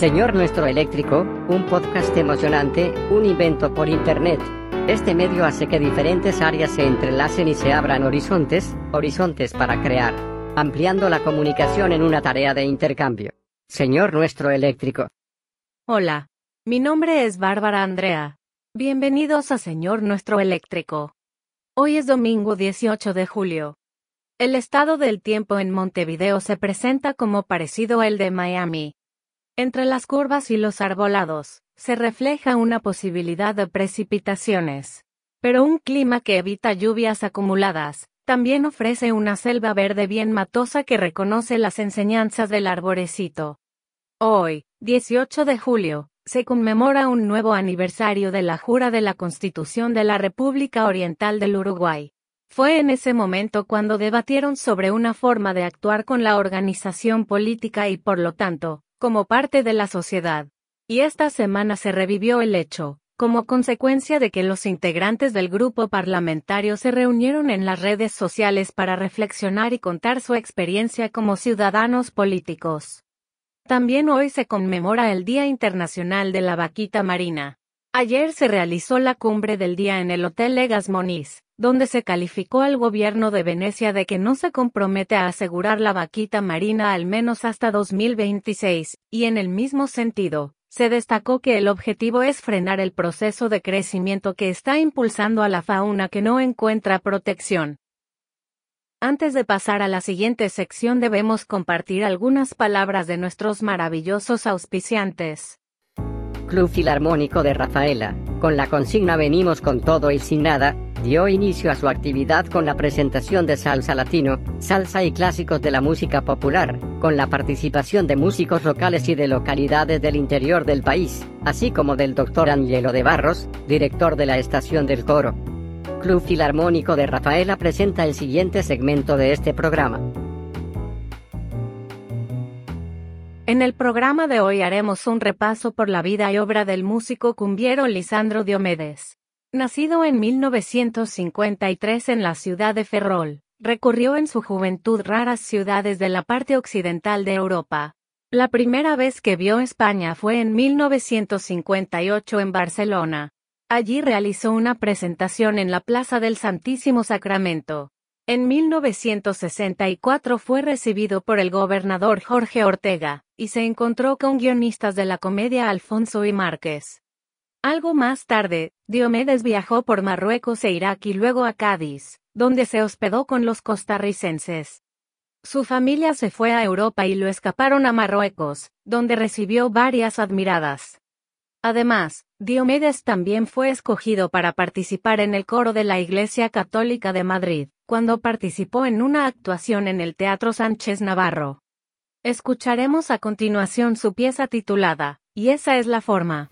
Señor Nuestro Eléctrico, un podcast emocionante, un invento por Internet. Este medio hace que diferentes áreas se entrelacen y se abran horizontes, horizontes para crear, ampliando la comunicación en una tarea de intercambio. Señor Nuestro Eléctrico. Hola, mi nombre es Bárbara Andrea. Bienvenidos a Señor Nuestro Eléctrico. Hoy es domingo 18 de julio. El estado del tiempo en Montevideo se presenta como parecido al de Miami. Entre las curvas y los arbolados, se refleja una posibilidad de precipitaciones. Pero un clima que evita lluvias acumuladas, también ofrece una selva verde bien matosa que reconoce las enseñanzas del arborecito. Hoy, 18 de julio, se conmemora un nuevo aniversario de la jura de la Constitución de la República Oriental del Uruguay. Fue en ese momento cuando debatieron sobre una forma de actuar con la organización política y por lo tanto, como parte de la sociedad. Y esta semana se revivió el hecho, como consecuencia de que los integrantes del grupo parlamentario se reunieron en las redes sociales para reflexionar y contar su experiencia como ciudadanos políticos. También hoy se conmemora el Día Internacional de la Vaquita Marina. Ayer se realizó la cumbre del día en el Hotel Legas Moniz, donde se calificó al gobierno de Venecia de que no se compromete a asegurar la vaquita marina al menos hasta 2026, y en el mismo sentido, se destacó que el objetivo es frenar el proceso de crecimiento que está impulsando a la fauna que no encuentra protección. Antes de pasar a la siguiente sección debemos compartir algunas palabras de nuestros maravillosos auspiciantes. Club Filarmónico de Rafaela, con la consigna Venimos con todo y sin nada, dio inicio a su actividad con la presentación de salsa latino, salsa y clásicos de la música popular, con la participación de músicos locales y de localidades del interior del país, así como del doctor Angelo de Barros, director de la estación del coro. Club Filarmónico de Rafaela presenta el siguiente segmento de este programa. En el programa de hoy haremos un repaso por la vida y obra del músico cumbiero Lisandro Diomedes. Nacido en 1953 en la ciudad de Ferrol, recorrió en su juventud raras ciudades de la parte occidental de Europa. La primera vez que vio España fue en 1958 en Barcelona. Allí realizó una presentación en la Plaza del Santísimo Sacramento. En 1964 fue recibido por el gobernador Jorge Ortega, y se encontró con guionistas de la comedia Alfonso y Márquez. Algo más tarde, Diomedes viajó por Marruecos e Irak y luego a Cádiz, donde se hospedó con los costarricenses. Su familia se fue a Europa y lo escaparon a Marruecos, donde recibió varias admiradas. Además, Diomedes también fue escogido para participar en el coro de la Iglesia Católica de Madrid, cuando participó en una actuación en el Teatro Sánchez Navarro. Escucharemos a continuación su pieza titulada, Y esa es la forma.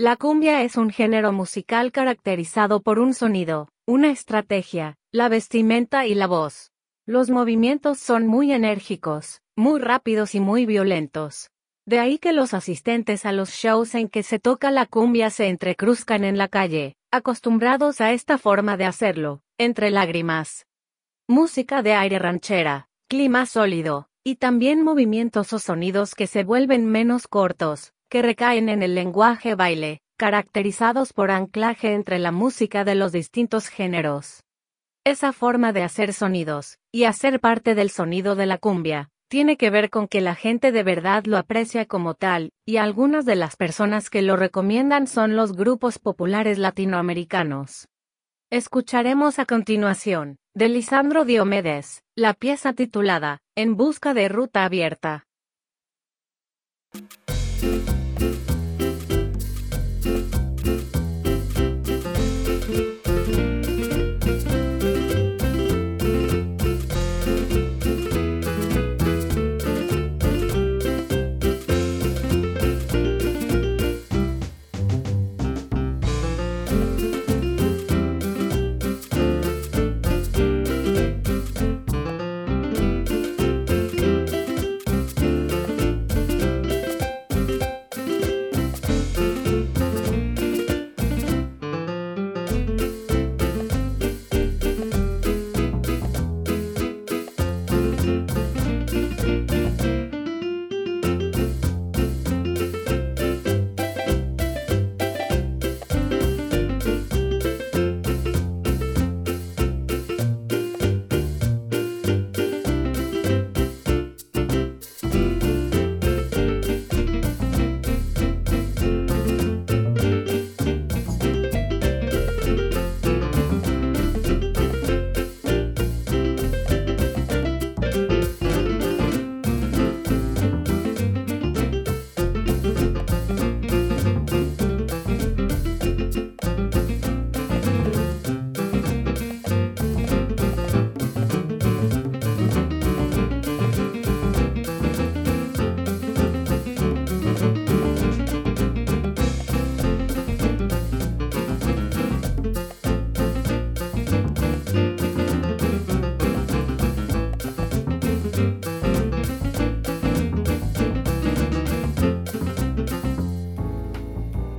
La cumbia es un género musical caracterizado por un sonido, una estrategia, la vestimenta y la voz. Los movimientos son muy enérgicos, muy rápidos y muy violentos. De ahí que los asistentes a los shows en que se toca la cumbia se entrecruzcan en la calle, acostumbrados a esta forma de hacerlo, entre lágrimas. Música de aire ranchera, clima sólido, y también movimientos o sonidos que se vuelven menos cortos, que recaen en el lenguaje baile, caracterizados por anclaje entre la música de los distintos géneros. Esa forma de hacer sonidos, y hacer parte del sonido de la cumbia, tiene que ver con que la gente de verdad lo aprecia como tal, y algunas de las personas que lo recomiendan son los grupos populares latinoamericanos. Escucharemos a continuación, de Lisandro Diomedes, la pieza titulada, En busca de ruta abierta. Thank you.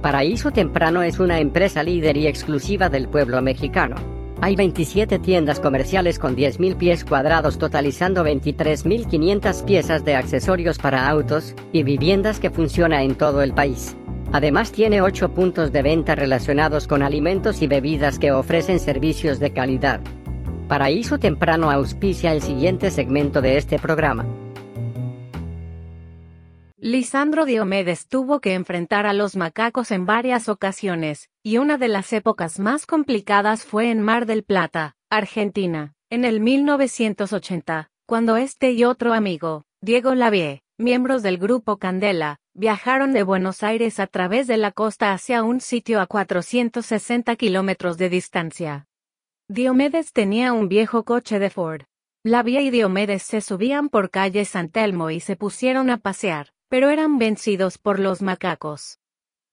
Paraíso Temprano es una empresa líder y exclusiva del pueblo mexicano. Hay 27 tiendas comerciales con 10.000 pies cuadrados totalizando 23.500 piezas de accesorios para autos y viviendas que funciona en todo el país. Además tiene 8 puntos de venta relacionados con alimentos y bebidas que ofrecen servicios de calidad. Paraíso Temprano auspicia el siguiente segmento de este programa. Lisandro Diomedes tuvo que enfrentar a los macacos en varias ocasiones, y una de las épocas más complicadas fue en Mar del Plata, Argentina, en el 1980, cuando este y otro amigo, Diego Lavie, miembros del grupo Candela, viajaron de Buenos Aires a través de la costa hacia un sitio a 460 kilómetros de distancia. Diomedes tenía un viejo coche de Ford. Lavie y Diomedes se subían por calle San Telmo y se pusieron a pasear pero eran vencidos por los macacos.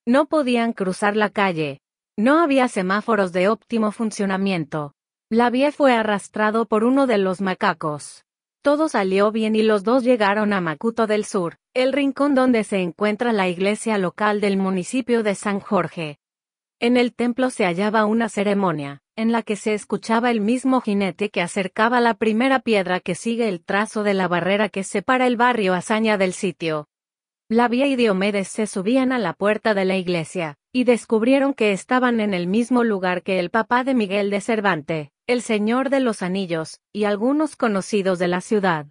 No podían cruzar la calle. No había semáforos de óptimo funcionamiento. La vía fue arrastrado por uno de los macacos. Todo salió bien y los dos llegaron a Macuto del Sur, el rincón donde se encuentra la iglesia local del municipio de San Jorge. En el templo se hallaba una ceremonia, en la que se escuchaba el mismo jinete que acercaba la primera piedra que sigue el trazo de la barrera que separa el barrio Hazaña del sitio. Lavia y Diomedes se subían a la puerta de la iglesia, y descubrieron que estaban en el mismo lugar que el papá de Miguel de Cervante, el Señor de los Anillos, y algunos conocidos de la ciudad.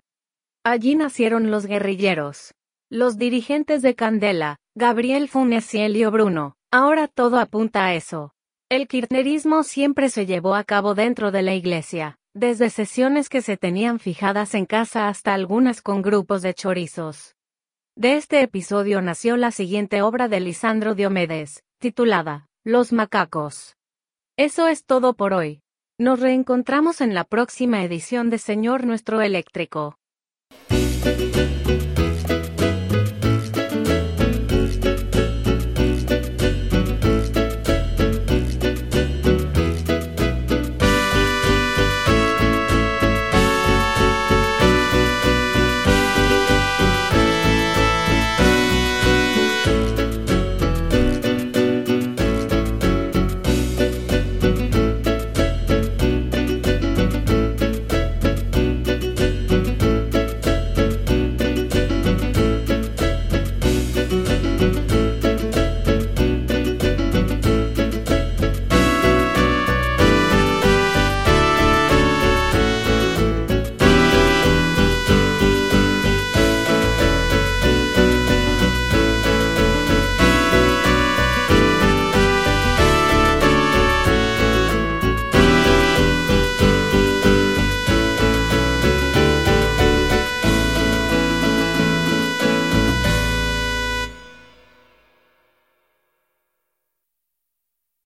Allí nacieron los guerrilleros. Los dirigentes de Candela, Gabriel Funes y Elio Bruno, ahora todo apunta a eso. El kirchnerismo siempre se llevó a cabo dentro de la iglesia, desde sesiones que se tenían fijadas en casa hasta algunas con grupos de chorizos. De este episodio nació la siguiente obra de Lisandro Diomedes, titulada Los macacos. Eso es todo por hoy. Nos reencontramos en la próxima edición de Señor Nuestro Eléctrico.